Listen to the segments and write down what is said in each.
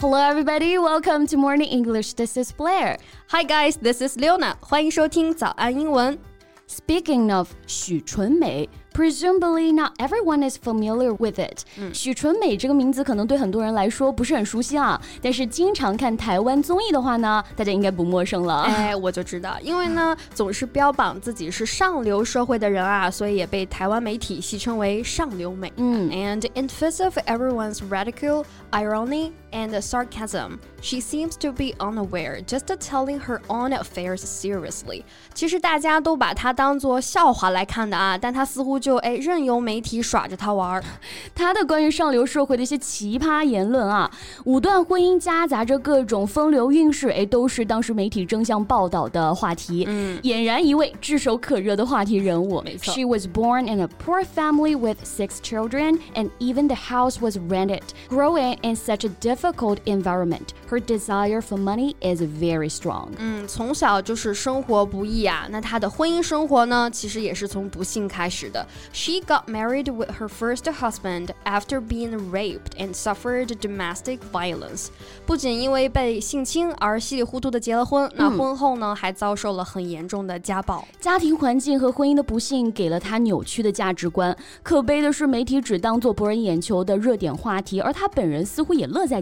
Hello, everybody. Welcome to Morning English. This is Blair. Hi, guys. This is Leona. 欢迎收听早安英文。Speaking of 许纯美。Presumably, not everyone is familiar with it。许纯美这个名字可能对很多人来说不是很熟悉啊，但是经常看台湾综艺的话呢，大家应该不陌生了。哎，我就知道，因为呢总是标榜自己是上流社会的人啊，所以也被台湾媒体戏称为上流美。嗯，And in face of everyone's ridicule, irony, and sarcasm, she seems to be unaware, just telling her own affairs seriously。其实大家都把她当做笑话来看的啊，但她似乎就。就哎，任由媒体耍着他玩儿。他的关于上流社会的一些奇葩言论啊，五段婚姻夹杂着各种风流韵事，哎，都是当时媒体争相报道的话题。嗯，俨然一位炙手可热的话题人物。没错。She was born in a poor family with six children, and even the house was rented. Growing in such a difficult environment, her desire for money is very strong. 嗯，从小就是生活不易啊。那她的婚姻生活呢，其实也是从不幸开始的。she got married with her first husband after being raped and suffered domestic violence. 不仅因为被性侵而稀里糊涂的结了婚，那婚后呢还遭受了很严重的家暴。家庭环境和婚姻的不幸给了她扭曲的价值观。可悲的是，媒体只当做博人眼球的热点话题，而她本人似乎也乐在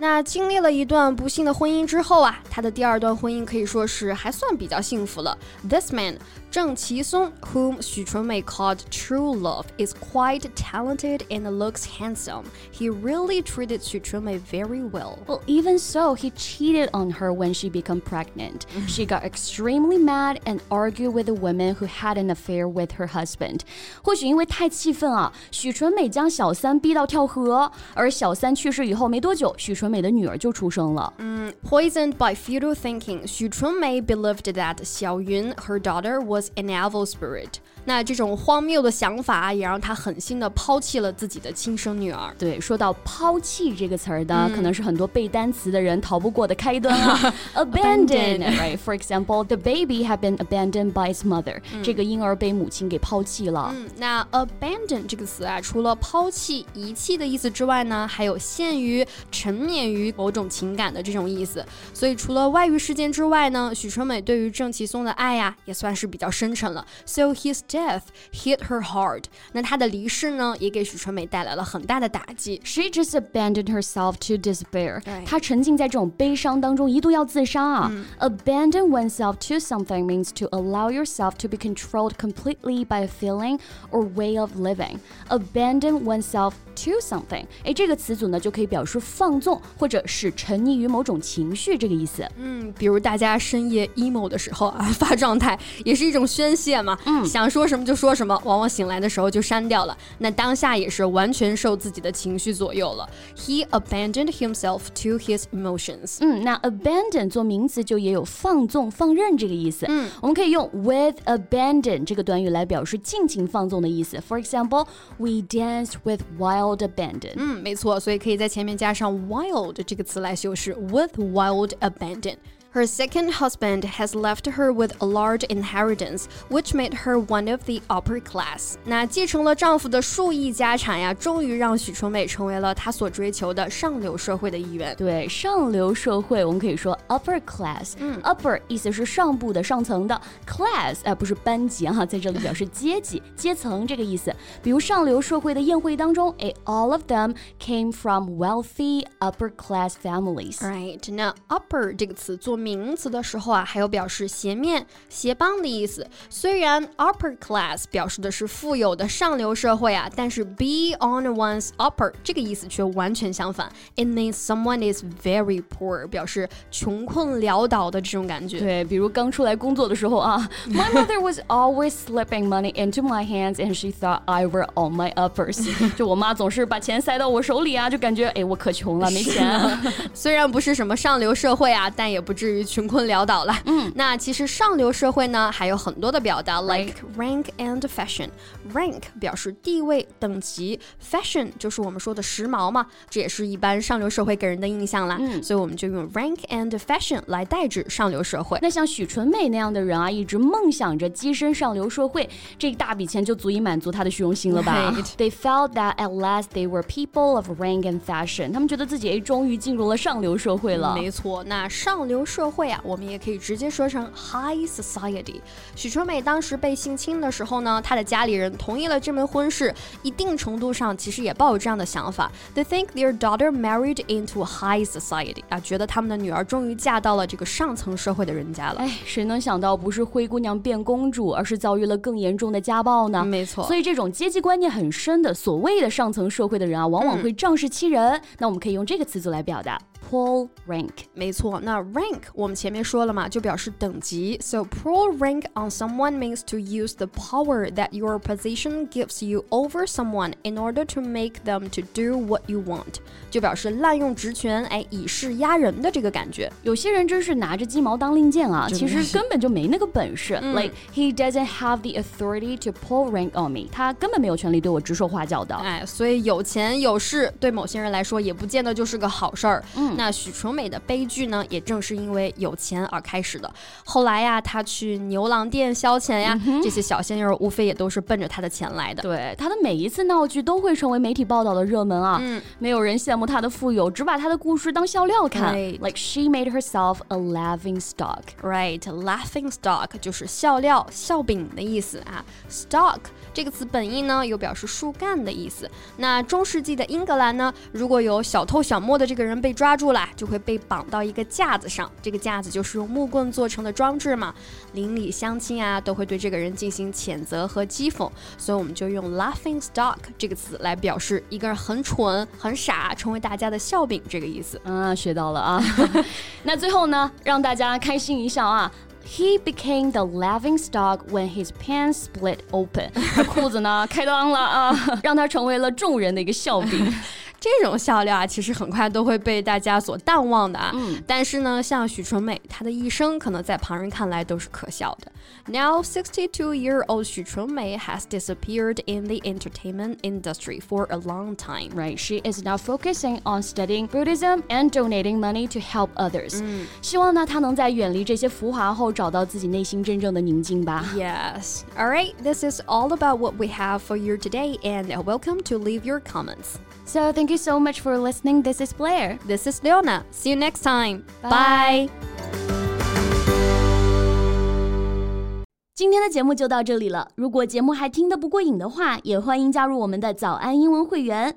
那经历了一段不幸的婚姻之后啊，她的第二段婚姻可以说是还算比较幸福了。This man 郑其松，whom 许纯美 called true love, is quite talented and looks handsome. He really treated 许纯美 very well. Well, even so, he cheated on her when she became pregnant. she got extremely mad and argued with the woman who had an affair with her husband. 或许因为太气愤啊，许纯美将小三逼到跳河，而小三去世以后没多久，许纯 美的女儿就出生了。嗯，Poisoned by futile thinking，许纯美 believed that 小云 her daughter was an evil spirit。 那这种荒谬的想法也让他狠心的抛弃了自己的亲生女儿。对，说到抛弃这个词儿的，可能是很多背单词的人逃不过的开端啊。Abandon，right？For example，the baby had been abandoned by its mother。这个婴儿被母亲给抛弃了。嗯，那 abandon 这个词啊，除了抛弃、遗弃的意思之外呢，还有陷于、沉湎于某种情感的这种意思。所以除了外遇事件之外呢，许春美对于郑其松的爱呀，也算是比较深沉了。So he's death hit her hard。那她的离世呢，也给许纯美带来了很大的打击。She just abandoned herself to despair。她沉浸在这种悲伤当中，一度要自杀啊。Abandon oneself to something means to allow yourself to be controlled completely by a feeling or way of living. Abandon oneself to something，哎，这个词组呢就可以表示放纵或者是沉溺于某种情绪这个意思。嗯，比如大家深夜 emo 的时候啊，发状态也是一种宣泄嘛。嗯，想说。说什么就说什么，往往醒来的时候就删掉了。那当下也是完全受自己的情绪左右了。He abandoned himself to his emotions。嗯，那 abandon 做名词就也有放纵、放任这个意思。嗯，我们可以用 with abandon 这个短语来表示尽情放纵的意思。For example, we danced with wild abandon。嗯，没错，所以可以在前面加上 wild 这个词来修饰 with wild abandon。Her second husband has left her with a large inheritance, which made her one of the upper class. 那继承了丈夫的数亿家产呀，终于让许纯美成为了她所追求的上流社会的一员。对，上流社会我们可以说 upper class。嗯，upper 意思是上部的、上层的，class 哎不是班级哈，在这里表示阶级、阶层这个意思。比如上流社会的宴会当中，哎，all of them came from wealthy upper class families。Right，那 upper 这个词做 名词的时候啊，还有表示斜面、斜帮的意思。虽然 upper class 表示的是富有的上流社会啊，但是 be on one's upper 这个意思却完全相反。It means someone is very poor，表示穷困潦倒的这种感觉。对，比如刚出来工作的时候啊，My mother was always slipping money into my hands and she thought I were on my uppers。就我妈总是把钱塞到我手里啊，就感觉哎我可穷了，没钱。虽然不是什么上流社会啊，但也不至于穷困潦倒了。嗯，那其实上流社会呢，还有很多的表达，like rank and fashion。rank 表示地位等级，fashion 就是我们说的时髦嘛，这也是一般上流社会给人的印象啦。嗯，所以我们就用 rank and fashion 来代指上流社会。那像许纯美那样的人啊，一直梦想着跻身上流社会，这一大笔钱就足以满足他的虚荣心了吧？They felt that at last they were people of rank and fashion。他们觉得自己哎，终于进入了上流社会了。没错，那上流社会啊，我们也可以直接说成 high society。许春美当时被性侵的时候呢，她的家里人同意了这门婚事，一定程度上其实也抱有这样的想法。They think their daughter married into high society 啊，觉得他们的女儿终于嫁到了这个上层社会的人家了。哎，谁能想到不是灰姑娘变公主，而是遭遇了更严重的家暴呢？没错，所以这种阶级观念很深的所谓的上层社会的人啊，往往会仗势欺人。那我们可以用这个词组来表达。Pull rank，没错。那 rank 我们前面说了嘛，就表示等级。So pull rank on someone means to use the power that your position gives you over someone in order to make them to do what you want，就表示滥用职权，哎，以势压人的这个感觉。有些人真是拿着鸡毛当令箭啊，其实根本就没那个本事。嗯、like he doesn't have the authority to pull rank on me，他根本没有权利对我指手画脚的。哎，所以有钱有势对某些人来说也不见得就是个好事儿。嗯。 那许纯美的悲剧呢，也正是因为有钱而开始的。后来呀，她去牛郎店消遣呀，这些小鲜肉无非也都是奔着她的钱来的。对，她的每一次闹剧都会成为媒体报道的热门啊。嗯，没有人羡慕她的富有，只把她的故事当笑料看。Like she made herself a laughing stock. Right, laughing stock 就是笑料、笑柄的意思啊。Stock 这个词本意呢，有表示树干的意思。那中世纪的英格兰呢，如果有小偷小摸的这个人被抓住，来就会被绑到一个架子上，这个架子就是用木棍做成的装置嘛。邻里乡亲啊都会对这个人进行谴责和讥讽，所以我们就用 laughing stock 这个词来表示一个人很蠢、很傻，成为大家的笑柄这个意思。啊，学到了啊。那最后呢，让大家开心一笑啊。He became the laughing stock when his pants split open。裤子呢开裆了啊，让他成为了众人的一个笑柄。这种笑料啊，其实很快都会被大家所淡忘的啊。嗯，但是呢，像许纯美，她的一生可能在旁人看来都是可笑的。Now, 62-year-old Xu Chunmei has disappeared in the entertainment industry for a long time. Right, she is now focusing on studying Buddhism and donating money to help others. 嗯，希望呢，她能在远离这些浮华后，找到自己内心真正的宁静吧。Yes. All right, this is all about what we have for you today, and welcome to leave your comments. So thank you so much for listening. This is Blair. This is Leona. See you next time. Bye. 今天的节目就到这里了。如果节目还听得不过瘾的话，也欢迎加入我们的早安英文会员。